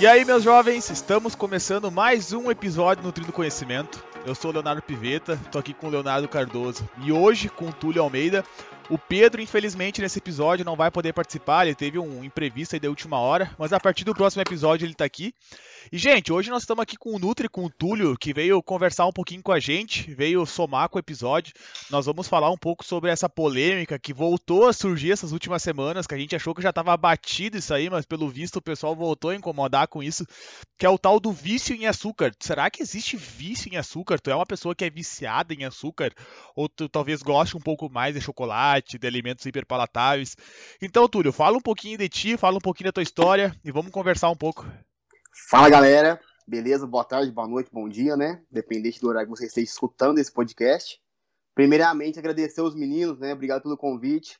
E aí, meus jovens, estamos começando mais um episódio Nutrindo Conhecimento. Eu sou o Leonardo Piveta, tô aqui com o Leonardo Cardoso e hoje com o Túlio Almeida. O Pedro, infelizmente, nesse episódio não vai poder participar, ele teve um imprevisto aí da última hora, mas a partir do próximo episódio ele tá aqui. E, gente, hoje nós estamos aqui com o Nutri, com o Túlio, que veio conversar um pouquinho com a gente, veio somar com o episódio. Nós vamos falar um pouco sobre essa polêmica que voltou a surgir essas últimas semanas, que a gente achou que já estava batido isso aí, mas pelo visto o pessoal voltou a incomodar com isso, que é o tal do vício em açúcar. Será que existe vício em açúcar? Tu é uma pessoa que é viciada em açúcar? Ou tu talvez goste um pouco mais de chocolate, de alimentos hiperpalatáveis? Então, Túlio, fala um pouquinho de ti, fala um pouquinho da tua história e vamos conversar um pouco. Fala galera, beleza? Boa tarde, boa noite, bom dia, né? Dependente do horário que você esteja escutando esse podcast. Primeiramente, agradecer aos meninos, né? Obrigado pelo convite.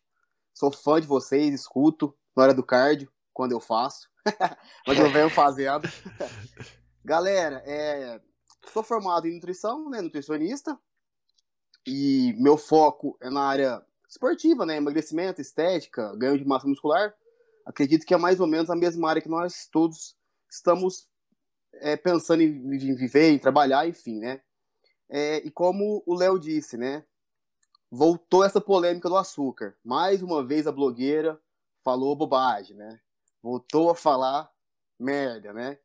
Sou fã de vocês, escuto na hora do cardio, quando eu faço. Mas eu venho fazendo. galera, é... sou formado em nutrição, né? Nutricionista. E meu foco é na área esportiva, né? Emagrecimento, estética, ganho de massa muscular. Acredito que é mais ou menos a mesma área que nós todos estamos é, pensando em, em, viver, em trabalhar, enfim, né? É, e como o Léo disse, né? Voltou essa polêmica do açúcar. Mais uma vez a blogueira falou bobagem, né? Voltou a falar merda, né?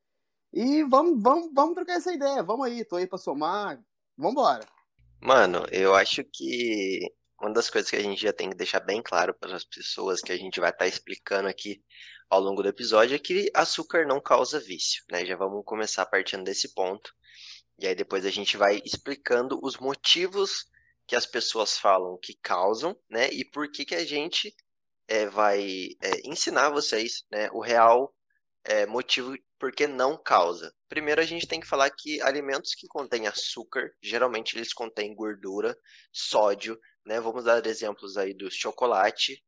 E vamos, vamos, vamos trocar essa ideia. Vamos aí, tô aí pra somar. Vambora. Mano, eu acho que uma das coisas que a gente já tem que deixar bem claro para as pessoas que a gente vai estar tá explicando aqui ao longo do episódio é que açúcar não causa vício, né? Já vamos começar partindo desse ponto. E aí depois a gente vai explicando os motivos que as pessoas falam que causam, né? E por que que a gente é, vai é, ensinar vocês, né? O real é, motivo por que não causa. Primeiro a gente tem que falar que alimentos que contêm açúcar, geralmente eles contêm gordura, sódio, né? Vamos dar exemplos aí do chocolate,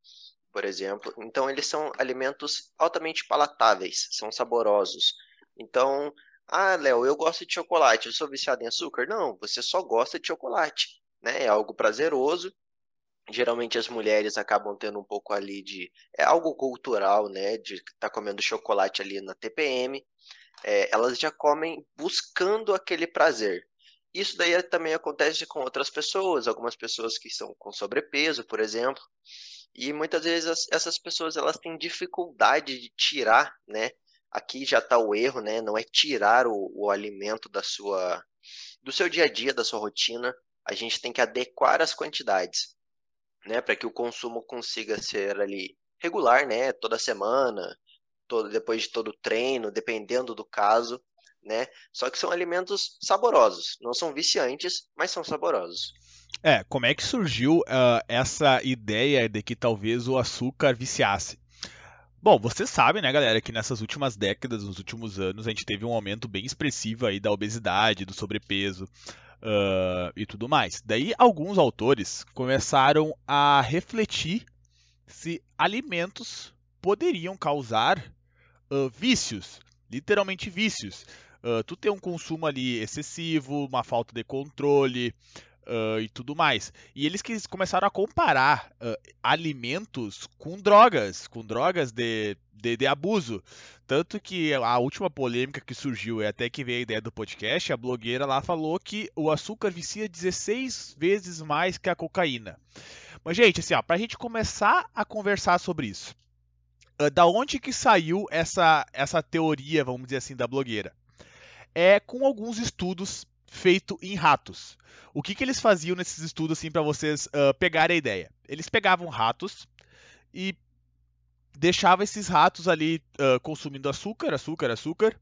por exemplo. Então, eles são alimentos altamente palatáveis, são saborosos. Então, ah, Léo, eu gosto de chocolate, eu sou viciado em açúcar? Não, você só gosta de chocolate, né? É algo prazeroso. Geralmente as mulheres acabam tendo um pouco ali de. É algo cultural, né? De tá comendo chocolate ali na TPM. É, elas já comem buscando aquele prazer. Isso daí também acontece com outras pessoas, algumas pessoas que estão com sobrepeso, por exemplo. E muitas vezes essas pessoas elas têm dificuldade de tirar, né? Aqui já está o erro, né? Não é tirar o, o alimento da sua, do seu dia a dia, da sua rotina. A gente tem que adequar as quantidades, né? Para que o consumo consiga ser ali regular, né? Toda semana, todo, depois de todo treino, dependendo do caso, né? Só que são alimentos saborosos, não são viciantes, mas são saborosos. É, como é que surgiu uh, essa ideia de que talvez o açúcar viciasse? Bom, vocês sabem, né, galera, que nessas últimas décadas, nos últimos anos, a gente teve um aumento bem expressivo aí da obesidade, do sobrepeso uh, e tudo mais. Daí, alguns autores começaram a refletir se alimentos poderiam causar uh, vícios, literalmente vícios. Uh, tu tem um consumo ali excessivo, uma falta de controle, uh, e tudo mais. E eles começaram a comparar alimentos com drogas, com drogas de, de, de, abuso. Tanto que a última polêmica que surgiu, e até que veio a ideia do podcast, a blogueira lá falou que o açúcar vicia 16 vezes mais que a cocaína. Mas, gente, assim, ó, pra gente começar a conversar sobre isso, uh, da onde que saiu essa, essa teoria, vamos dizer assim, da blogueira? É com alguns estudos feito em ratos. O que, que eles faziam nesses estudos assim para vocês uh, pegarem a ideia? Eles pegavam ratos e deixavam esses ratos ali uh, consumindo açúcar, açúcar, açúcar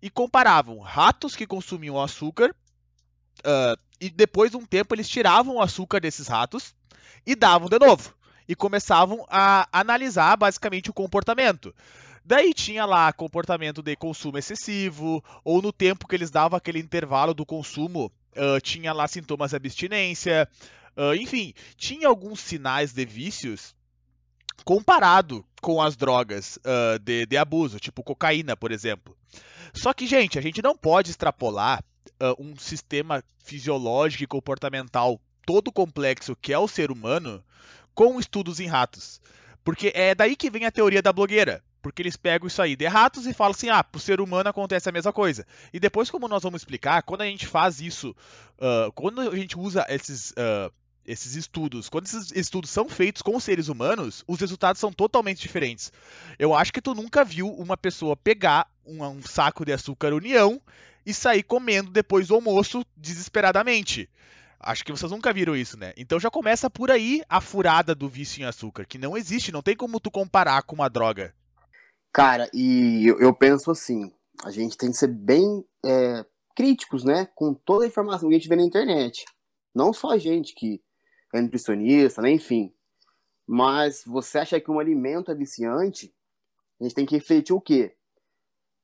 e comparavam ratos que consumiam açúcar uh, e depois de um tempo eles tiravam o açúcar desses ratos e davam de novo e começavam a analisar basicamente o comportamento. Daí tinha lá comportamento de consumo excessivo, ou no tempo que eles davam aquele intervalo do consumo, uh, tinha lá sintomas de abstinência, enfim, tinha alguns sinais de vícios comparado com as drogas uh, de, de, abuso, tipo cocaína, por exemplo. Só que, gente, a gente não pode extrapolar um sistema fisiológico e comportamental todo complexo que é o ser humano com estudos em ratos. Porque é daí que vem a teoria da blogueira. Porque eles pegam isso aí de ratos e falam assim, ah, pro ser humano acontece a mesma coisa. E depois, como nós vamos explicar, quando a gente faz isso, uh, quando a gente usa esses, uh, esses estudos, quando esses estudos são feitos com seres humanos, os resultados são totalmente diferentes. Eu acho que tu nunca viu uma pessoa pegar um, um saco de açúcar união e sair comendo depois do almoço desesperadamente. Acho que vocês nunca viram isso, né? Então já começa por aí a furada do vício em açúcar, que não existe, não tem como tu comparar com uma droga. Cara, e eu, eu penso assim, a gente tem que ser bem é, críticos, né? Com toda a informação que a gente vê na internet. Não só a gente que é nutricionista, né? Enfim. Mas você acha que um alimento é viciante? A gente tem que refletir o quê?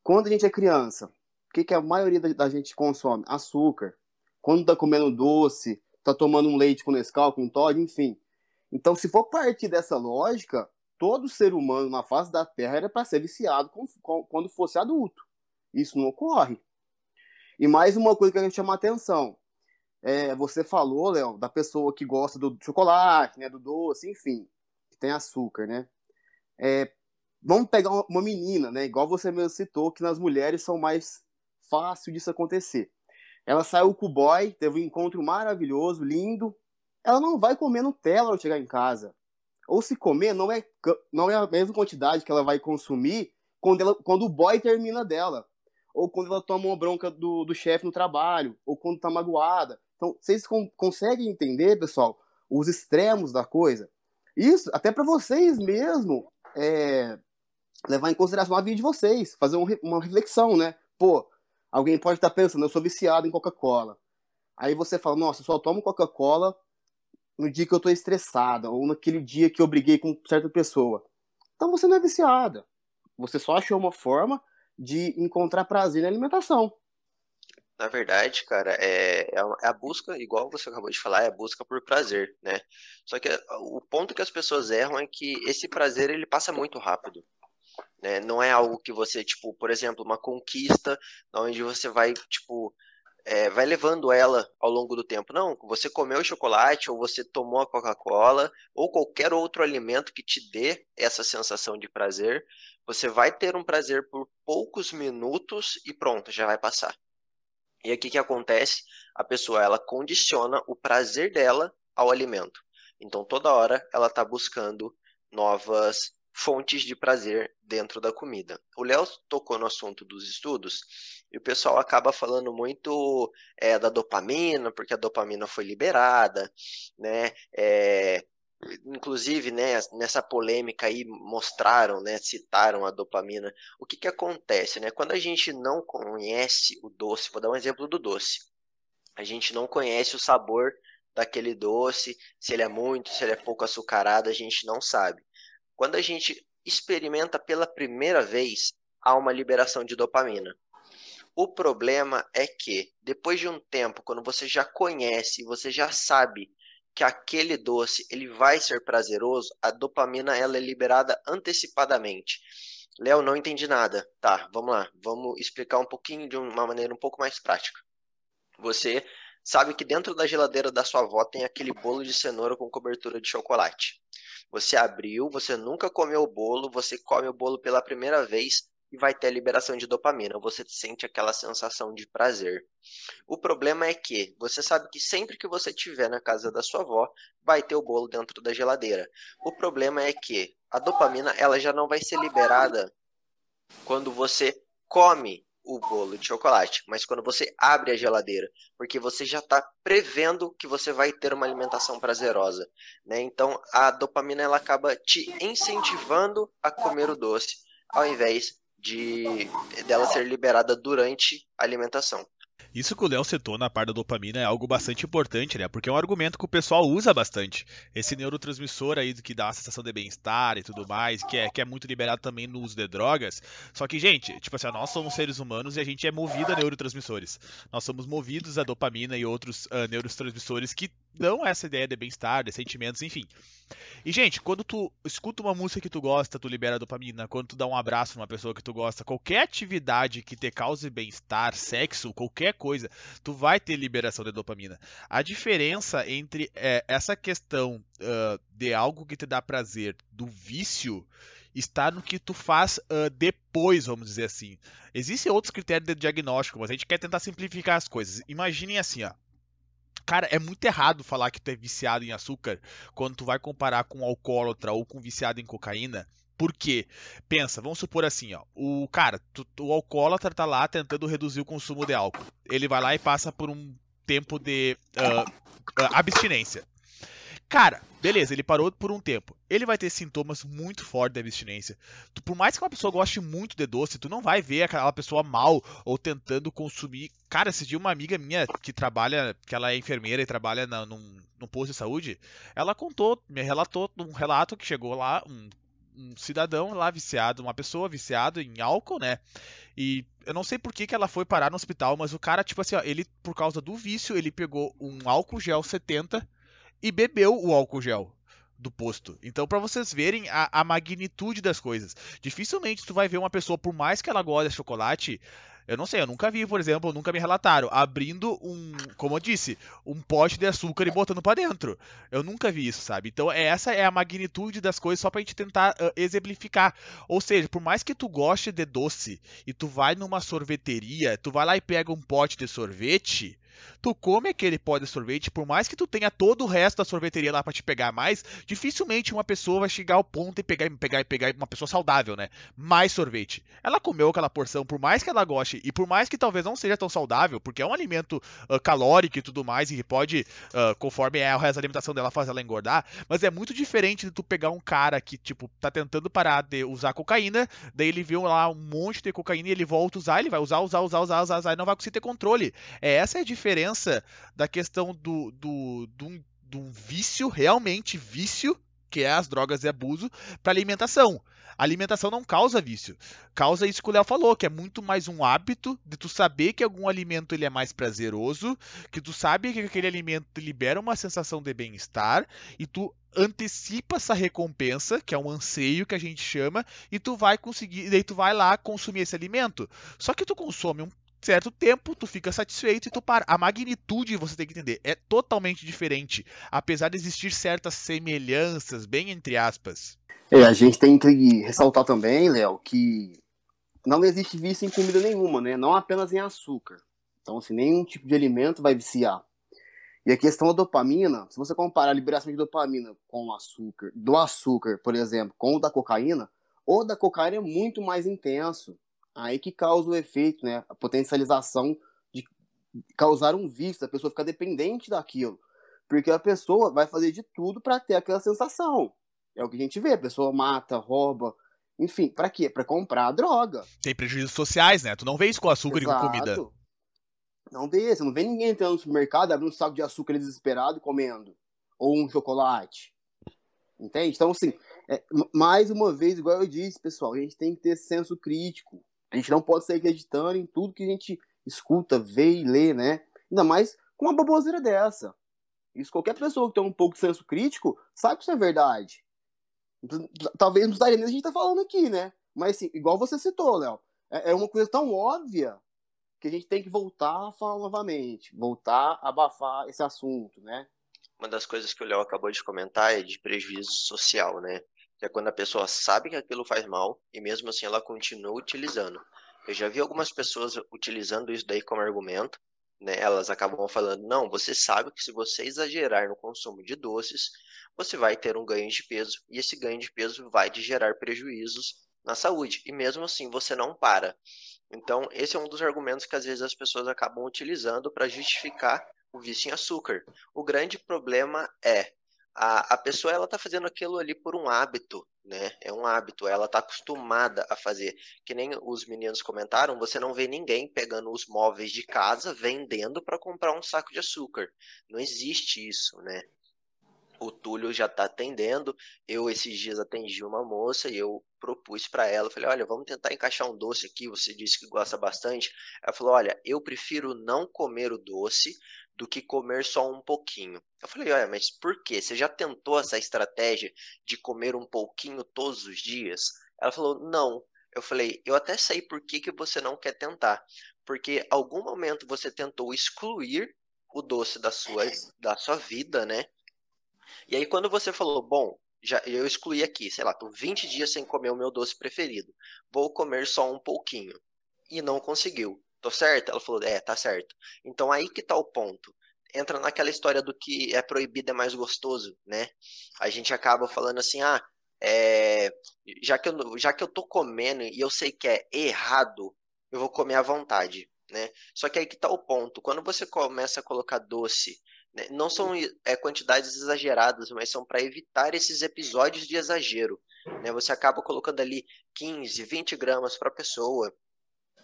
Quando a gente é criança, o que, que a maioria da, gente consome? Açúcar quando tá comendo doce, tá tomando um leite com Nescau, com Todd, enfim. Então, se for partir dessa lógica, todo ser humano na face da Terra era para ser viciado quando fosse adulto. Isso não ocorre. E mais uma coisa que a gente chama atenção. É, você falou, Léo, da pessoa que gosta do chocolate, né, do doce, enfim, que tem açúcar, né? É, vamos pegar uma menina, né, igual você mesmo citou, que nas mulheres são mais fácil disso acontecer. Ela saiu com o boy, teve um encontro maravilhoso, lindo. Ela não vai comer Nutella ao chegar em casa. Ou se comer, não é, não é a mesma quantidade que ela vai consumir quando, ela, quando o boy termina dela. Ou quando ela toma uma bronca do, do chefe no trabalho. Ou quando tá magoada. Então, vocês con conseguem entender, pessoal, os extremos da coisa? Isso, até para vocês mesmo, é, levar em consideração a vida de vocês, fazer um, uma reflexão, né? Pô, Alguém pode estar pensando, eu sou viciado em Coca-Cola. Aí você fala, nossa, eu só tomo Coca-Cola no dia que eu estou estressada, ou naquele dia que eu briguei com certa pessoa. Então você não é viciada. Você só achou uma forma de encontrar prazer na alimentação. Na verdade, cara, é, é, é a busca, igual você acabou de falar, é a busca por prazer, né? Só que o ponto que as pessoas erram é que esse prazer ele passa muito rápido. Né? Não é algo que você, tipo, por exemplo, uma conquista onde você vai, tipo, é, vai levando ela ao longo do tempo. Não, você comeu chocolate, ou você tomou a Coca-Cola, ou qualquer outro alimento que te dê essa sensação de prazer, você vai ter um prazer por poucos minutos e pronto, já vai passar. E aqui que acontece? A pessoa ela condiciona o prazer dela ao alimento. Então toda hora ela está buscando novas fontes de prazer dentro da comida. O Léo tocou no assunto dos estudos e o pessoal acaba falando muito é, da dopamina, porque a dopamina foi liberada, né? É, inclusive, né, nessa polêmica aí mostraram, né, citaram a dopamina. O que que acontece, né? Quando a gente não conhece o doce, vou dar um exemplo do doce. A gente não conhece o sabor daquele doce, se ele é muito, se ele é pouco açucarado, a gente não sabe. Quando a gente experimenta pela primeira vez, há uma liberação de dopamina. O problema é que, depois de um tempo, quando você já conhece, você já sabe que aquele doce ele vai ser prazeroso, a dopamina ela é liberada antecipadamente. Léo, não entendi nada. Tá, vamos lá. Vamos explicar um pouquinho de uma maneira um pouco mais prática. Você sabe que dentro da geladeira da sua avó tem aquele bolo de cenoura com cobertura de chocolate. Você abriu, você nunca comeu o bolo, você come o bolo pela primeira vez e vai ter a liberação de dopamina. Você sente aquela sensação de prazer. O problema é que você sabe que sempre que você estiver na casa da sua avó, vai ter o bolo dentro da geladeira. O problema é que a dopamina ela já não vai ser liberada quando você come o bolo de chocolate, mas quando você abre a geladeira, porque você já está prevendo que você vai ter uma alimentação prazerosa, né? Então a dopamina ela acaba te incentivando a comer o doce, ao invés de dela ser liberada durante a alimentação. Isso que o Léo citou na parte da dopamina é algo bastante importante, né? Porque é um argumento que o pessoal usa bastante. Esse neurotransmissor aí que dá a sensação de bem-estar e tudo mais, que é, que é muito liberado também no uso de drogas. Só que, gente, tipo assim, nós somos seres humanos e a gente é movido a neurotransmissores. Nós somos movidos a dopamina e outros uh, neurotransmissores que dão essa ideia de bem-estar, de sentimentos, enfim. E, gente, quando tu escuta uma música que tu gosta, tu libera dopamina. Quando tu dá um abraço numa pessoa que tu gosta, qualquer atividade que te cause bem-estar, sexo, qualquer coisa, tu vai ter liberação de dopamina. A diferença entre é, essa questão uh, de algo que te dá prazer do vício está no que tu faz uh, depois, vamos dizer assim. Existem outros critérios de diagnóstico, mas a gente quer tentar simplificar as coisas. Imaginem assim, ó. Cara, é muito errado falar que tu é viciado em açúcar quando tu vai comparar com um alcoólatra ou com viciado em cocaína. Por quê? Pensa, vamos supor assim, ó. O cara, tu, o alcoólatra tá lá tentando reduzir o consumo de álcool. Ele vai lá e passa por um tempo de uh, uh, abstinência. Cara, beleza, ele parou por um tempo. Ele vai ter sintomas muito fortes da abstinência. Tu, por mais que uma pessoa goste muito de doce, tu não vai ver aquela pessoa mal ou tentando consumir. Cara, esse dia uma amiga minha que trabalha, que ela é enfermeira e trabalha na, num, num posto de saúde, ela contou, me relatou um relato que chegou lá, um, um cidadão lá viciado, uma pessoa viciada em álcool, né? E eu não sei por que, que ela foi parar no hospital, mas o cara, tipo assim, ó, ele, por causa do vício, ele pegou um álcool gel 70 e bebeu o álcool gel do posto. Então, para vocês verem a, a, magnitude das coisas, dificilmente tu vai ver uma pessoa, por mais que ela goste de chocolate, eu não sei, eu nunca vi, por exemplo, nunca me relataram abrindo um, como eu disse, um pote de açúcar e botando para dentro. Eu nunca vi isso, sabe? Então, essa é a magnitude das coisas só pra gente tentar uh, exemplificar. Ou seja, por mais que tu goste de doce e tu vai numa sorveteria, tu vai lá e pega um pote de sorvete, tu come aquele pó de sorvete, por mais que tu tenha todo o resto da sorveteria lá para te pegar mais, dificilmente uma pessoa vai chegar ao ponto e pegar, pegar, pegar uma pessoa saudável, né? Mais sorvete. Ela comeu aquela porção, por mais que ela goste e por mais que talvez não seja tão saudável, porque é um alimento uh, calórico e tudo mais e pode, uh, conforme é a alimentação dela, fazer ela engordar, mas é muito diferente de tu pegar um cara que, tipo, tá tentando parar de usar cocaína, daí ele vê lá um monte de cocaína e ele volta a usar, ele vai usar, usar, usar, usar, usar, usar e não vai conseguir ter controle. É, essa é a diferença diferença da questão do, do, do, do vício, realmente vício, que é as drogas e abuso, para alimentação. A alimentação não causa vício. Causa isso que o Léo falou, que é muito mais um hábito de tu saber que algum alimento ele é mais prazeroso, que tu sabe que aquele alimento libera uma sensação de bem-estar e tu antecipa essa recompensa, que é um anseio que a gente chama, e tu vai conseguir, daí tu vai lá consumir esse alimento. Só que tu consome um certo tempo, tu fica satisfeito e tu para. A magnitude, você tem que entender, é totalmente diferente, apesar de existir certas semelhanças, bem entre aspas. É, a gente tem que ressaltar também, Léo, que não existe vício em comida nenhuma, né? Não apenas em açúcar. Então, assim, nenhum tipo de alimento vai viciar. E a questão da dopamina, se você comparar a liberação de dopamina com o açúcar, do açúcar, por exemplo, com o da cocaína, o da cocaína é muito mais intenso. Aí que causa o efeito, né? A potencialização de causar um vício, a pessoa fica dependente daquilo. Porque a pessoa vai fazer de tudo para ter aquela sensação. É o que a gente vê, a pessoa mata, rouba, enfim, para quê? Para comprar droga. Tem prejuízos sociais, né? Tu não vê isso com açúcar Exato. e com comida. Não vê, você não vê ninguém entrando no supermercado, abrindo um saco de açúcar desesperado e comendo. Ou um chocolate. Entende? Então, assim, é, mais uma vez, igual eu disse, pessoal, a gente tem que ter senso crítico. A gente não pode sair acreditando em tudo que a gente escuta, vê e lê, né? Ainda mais com uma baboseira dessa. Isso qualquer pessoa que tem um pouco de senso crítico sabe que isso é verdade. Talvez não precisaria nem a gente tá falando aqui, né? Mas assim, igual você citou, Léo, é, é uma coisa tão óbvia que a gente tem que voltar a falar novamente, voltar a abafar esse assunto, né? Uma das coisas que o Léo acabou de comentar é de prejuízo social, né? Que é quando a pessoa sabe que aquilo faz mal e mesmo assim ela continua utilizando. Eu já vi algumas pessoas utilizando isso daí como argumento, né? Elas acabam falando: "Não, você sabe que se você exagerar no consumo de doces, você vai ter um ganho de peso e esse ganho de peso vai te gerar prejuízos na saúde. E mesmo assim você não para. Então, esse é um dos argumentos que às vezes as pessoas acabam utilizando para justificar o vício em açúcar. O grande problema é a, a pessoa ela tá fazendo aquilo ali por um hábito, né? É um hábito, ela tá acostumada a fazer. Que nem os meninos comentaram, você não vê ninguém pegando os móveis de casa vendendo para comprar um saco de açúcar. Não existe isso, né? O Túlio já está atendendo. Eu esses dias atendi uma moça e eu propus para ela, falei: "Olha, vamos tentar encaixar um doce aqui, você disse que gosta bastante". Ela falou: "Olha, eu prefiro não comer o doce do que comer só um pouquinho. Eu falei, olha, mas por quê? Você já tentou essa estratégia de comer um pouquinho todos os dias? Ela falou, não. Eu falei, eu até sei por que, que você não quer tentar. Porque algum momento você tentou excluir o doce da sua, da sua vida, né? E aí quando você falou, bom, já, eu excluí aqui, sei lá, tô 20 dias sem comer o meu doce preferido. Vou comer só um pouquinho. E não conseguiu. Tô certo? Ela falou, é, tá certo. Então aí que tá o ponto. Entra naquela história do que é proibido é mais gostoso, né? A gente acaba falando assim, ah, é, já, que eu, já que eu tô comendo e eu sei que é errado, eu vou comer à vontade, né? Só que aí que tá o ponto. Quando você começa a colocar doce né, não são é, quantidades exageradas, mas são para evitar esses episódios de exagero. Né? Você acaba colocando ali 15, 20 gramas para pessoa,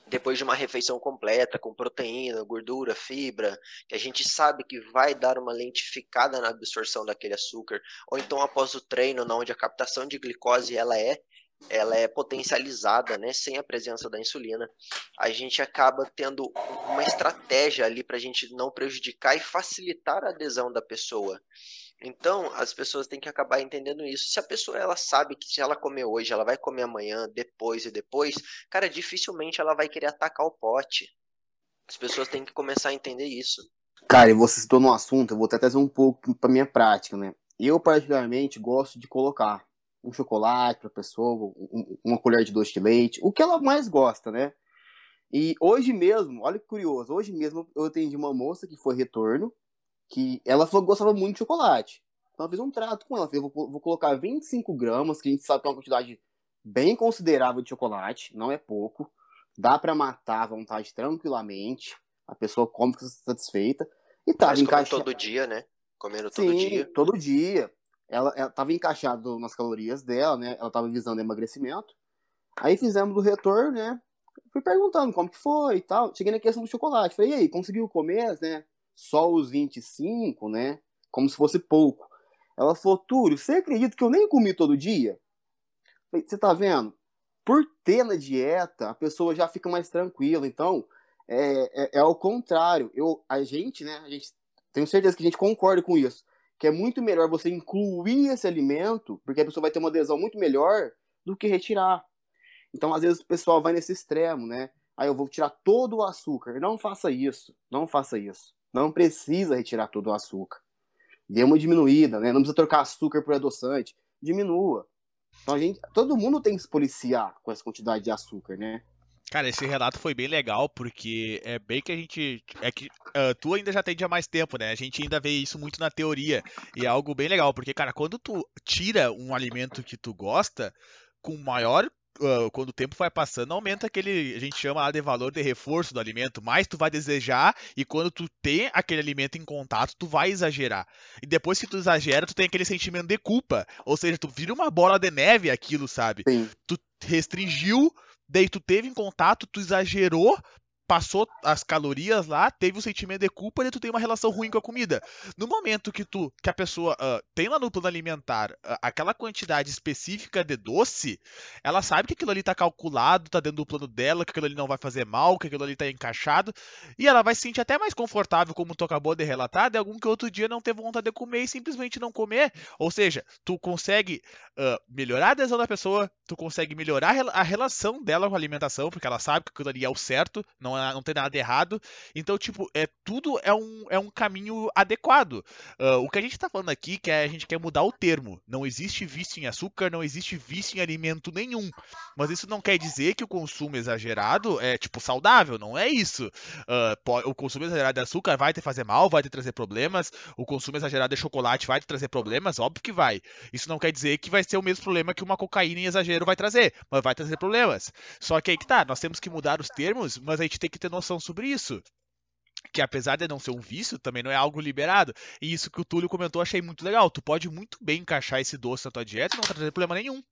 depois de uma refeição completa, com proteína, gordura, fibra, que a gente sabe que vai dar uma lentificada na absorção daquele açúcar, ou então após o treino, onde a captação de glicose ela é ela é potencializada, né, sem a presença da insulina, a gente acaba tendo uma estratégia ali para a gente não prejudicar e facilitar a adesão da pessoa. Então, as pessoas têm que acabar entendendo isso. Se a pessoa ela sabe que se ela comer hoje, ela vai comer amanhã, depois e depois, cara, dificilmente ela vai querer atacar o pote. As pessoas têm que começar a entender isso. Cara, e você citou no assunto, eu vou até trazer um pouco para minha prática, né? Eu particularmente gosto de colocar um chocolate para pessoa, uma colher de doce de leite, o que ela mais gosta, né? E hoje mesmo, olha que curioso, hoje mesmo eu atendi uma moça que foi retorno, que ela falou que gostava muito de chocolate. Então eu fiz um trato com ela, falei, vou, vou colocar 25 gramas, que a gente sabe que é uma quantidade bem considerável de chocolate, não é pouco. Dá para matar à vontade tranquilamente, a pessoa come fica satisfeita. E tá encaixado. todo dia, né? Comendo todo Sim, dia. todo dia ela estava encaixado nas calorias dela, né? Ela estava visando emagrecimento. Aí fizemos o retorno, né? Fui perguntando como que foi e tal. Cheguei na questão do chocolate. Falei, e aí, conseguiu comer, né? Só os 25, né? Como se fosse pouco. Ela falou, Túlio, você acredita que eu nem comi todo dia? Você tá vendo? Por ter na dieta, a pessoa já fica mais tranquila. Então, é, é, é ao contrário. Eu, a gente, né? A gente, tenho certeza que a gente concorda com isso que é muito melhor você incluir esse alimento, porque a pessoa vai ter uma adesão muito melhor do que retirar. Então, às vezes, o pessoal vai nesse extremo, né? Aí eu vou tirar todo o açúcar. Não faça isso. Não faça isso. Não precisa retirar todo o açúcar. Dê uma diminuída, né? Não precisa trocar açúcar por adoçante. Diminua. Então, a gente, todo mundo tem que se policiar com essa quantidade de açúcar, né? Cara, esse relato foi bem legal, porque é bem que a gente. É que uh, tu ainda já tem há mais tempo, né? A gente ainda vê isso muito na teoria. E é algo bem legal, porque, cara, quando tu tira um alimento que tu gosta, com maior quando o tempo vai passando, aumenta aquele, a gente chama de valor de reforço do alimento, mais tu vai desejar e quando tu tem aquele alimento em contato, tu vai exagerar. E depois que tu exagera, tu tem aquele sentimento de culpa, ou seja, tu vira uma bola de neve aquilo, sabe? Sim. Tu restringiu daí tu teve em contato, tu exagerou passou as calorias lá, teve o sentimento de culpa e tu tem uma relação ruim com a comida. No momento que tu que a pessoa uh, tem lá no plano alimentar uh, aquela quantidade específica de doce, ela sabe que aquilo ali tá calculado, tá dentro do plano dela, que aquilo ali não vai fazer mal, que aquilo ali tá encaixado, e ela vai se sentir até mais confortável, como tu acabou de relatar, de algum que outro dia não ter vontade de comer e simplesmente não comer. Ou seja, tu consegue uh, melhorar a adesão da pessoa, tu consegue melhorar a relação dela com a alimentação, porque ela sabe que aquilo ali é o certo, não é não tem nada errado. Então, tipo, é tudo é um, é um caminho adequado. Uh, o que a gente está falando aqui que é, a gente quer mudar o termo. Não existe vício em açúcar, não existe vício em alimento nenhum. Mas isso não quer dizer que o consumo exagerado é, tipo, saudável. Não é isso. Uh, o consumo exagerado de açúcar vai te fazer mal, vai te trazer problemas. O consumo exagerado de chocolate vai te trazer problemas, óbvio que vai. Isso não quer dizer que vai ser o mesmo problema que uma cocaína em exagero vai trazer, mas vai trazer problemas. Só que aí que tá, nós temos que mudar os termos, mas a gente tem que ter noção sobre isso que apesar de não ser um vício, também não é algo liberado. E isso que o Túlio comentou, achei muito legal. Tu pode muito bem encaixar esse doce na tua dieta e não trazer problema nenhum.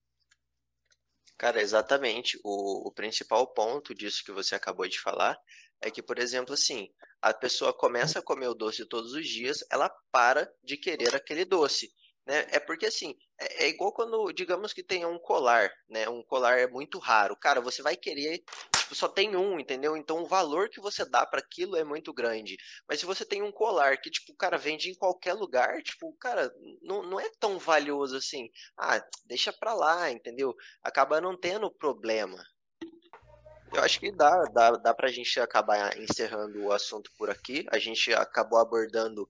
Cara, exatamente. O, o principal ponto disso que você acabou de falar é que, por exemplo, assim, a pessoa começa a comer o doce todos os dias, ela para de querer aquele doce. Né? É porque assim, é, é, igual quando, digamos que tenha um colar, né? Um colar é muito raro. Cara, você vai querer, tipo, só tem um, entendeu? Então o valor que você dá para aquilo é muito grande. Mas se você tem um colar que, tipo, o cara vende em qualquer lugar, tipo, cara, não, não é tão valioso assim. Ah, deixa pra lá, entendeu? Acaba não tendo problema. Eu acho que dá, dá, dá pra gente acabar encerrando o assunto por aqui. A gente acabou abordando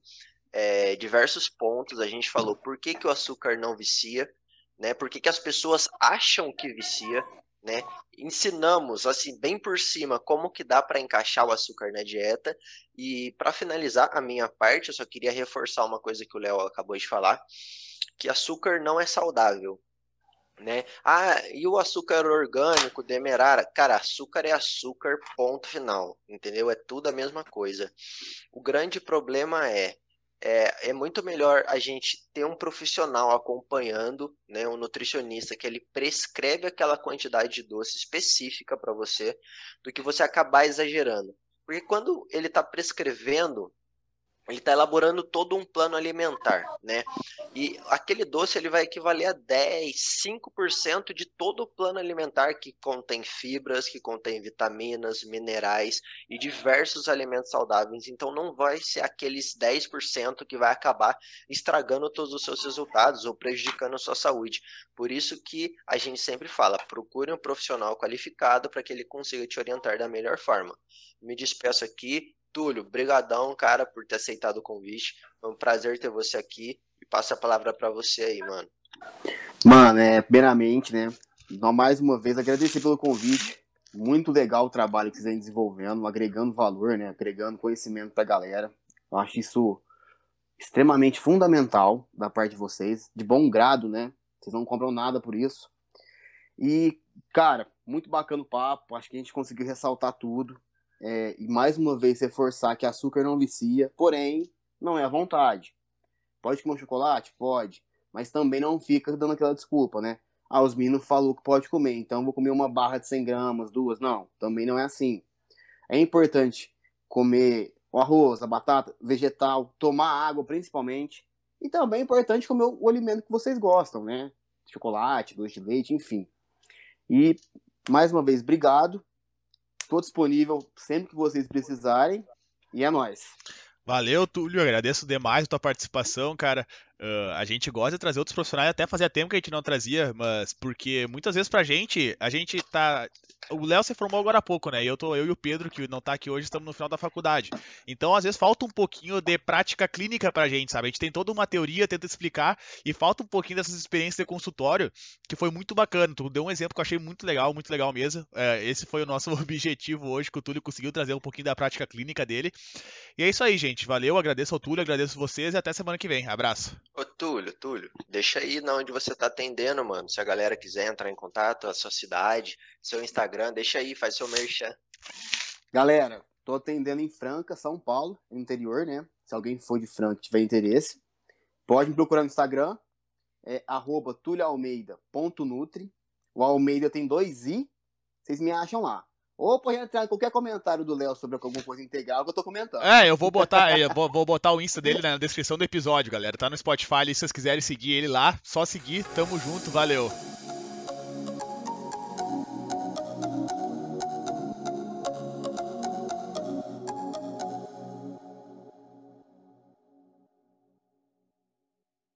é, diversos pontos. A gente falou por que, que o açúcar não vicia, né? Por que, que as pessoas acham que vicia, né? Ensinamos assim bem por cima como que dá para encaixar o açúcar na dieta e para finalizar a minha parte, eu só queria reforçar uma coisa que o Léo acabou de falar, que açúcar não é saudável. Né? Ah, e o açúcar orgânico, demerara? Cara, açúcar é açúcar, ponto final, entendeu? É tudo a mesma coisa. O grande problema é é, é muito melhor a gente ter um profissional acompanhando, né, um nutricionista que ele prescreve aquela quantidade de doce específica para você, do que você acabar exagerando. Porque quando ele está prescrevendo, ele está elaborando todo um plano alimentar, né? E aquele doce ele vai equivaler a 10, 5% de todo o plano alimentar que contém fibras, que contém vitaminas, minerais e diversos alimentos saudáveis. Então não vai ser aqueles 10% que vai acabar estragando todos os seus resultados ou prejudicando a sua saúde. Por isso que a gente sempre fala, procure um profissional qualificado para que ele consiga te orientar da melhor forma. Me despeço aqui, Túlio, brigadão, cara, por ter aceitado o convite. Foi um prazer ter você aqui e passo a palavra para você aí, mano. Mano, é, primeiramente, né, mais uma vez agradecer pelo convite. Muito legal o trabalho que vocês vêm desenvolvendo, agregando valor, né, agregando conhecimento pra galera. Eu acho isso extremamente fundamental da parte de vocês, de bom grado, né? Vocês não compram nada por isso. E, cara, muito bacana o papo. Acho que a gente conseguiu ressaltar tudo é, e mais uma vez reforçar que açúcar não vicia, porém, não é à vontade. Pode comer chocolate? Pode. Mas também não fica dando aquela desculpa, né? Ah, os meninos falou que pode comer, então vou comer uma barra de 100 gramas, duas. Não, também não é assim. É importante comer o arroz, a batata, vegetal, tomar água principalmente. E também é importante comer o alimento que vocês gostam, né? Chocolate, doce de leite, enfim. E, mais uma vez, obrigado. Estou disponível sempre que vocês precisarem. E é nóis. Valeu, Túlio. Agradeço demais a tua participação, cara. Uh, a gente gosta de trazer outros profissionais, até fazia tempo que a gente não trazia, mas porque muitas vezes pra gente, a gente tá. O Léo se formou agora há pouco, né? E eu, tô, eu e o Pedro, que não tá aqui hoje, estamos no final da faculdade. Então, às vezes, falta um pouquinho de prática clínica pra gente, sabe? A gente tem toda uma teoria, tenta explicar, e falta um pouquinho dessas experiências de consultório, que foi muito bacana. Tu deu um exemplo que eu achei muito legal, muito legal mesmo. É, esse foi o nosso objetivo hoje, que o Túlio conseguiu trazer um pouquinho da prática clínica dele. E é isso aí, gente. Valeu, agradeço ao Túlio, agradeço vocês e até semana que vem. Abraço. Ô, Túlio, Túlio, deixa aí na onde você tá atendendo, mano. Se a galera quiser entrar em contato, a sua cidade, seu Instagram, deixa aí, faz seu merchan. Galera, tô atendendo em Franca, São Paulo, interior, né? Se alguém for de Franca e tiver interesse, pode me procurar no Instagram, é arroba tulioalmeida.nutri. O Almeida tem dois i, vocês me acham lá. Ou pode entrar em qualquer comentário do Léo sobre alguma coisa integral que eu tô comentando. É, eu vou botar, eu vou, vou, botar o Insta dele na descrição do episódio, galera. Tá no Spotify, se vocês quiserem seguir ele lá, só seguir. Tamo junto, valeu.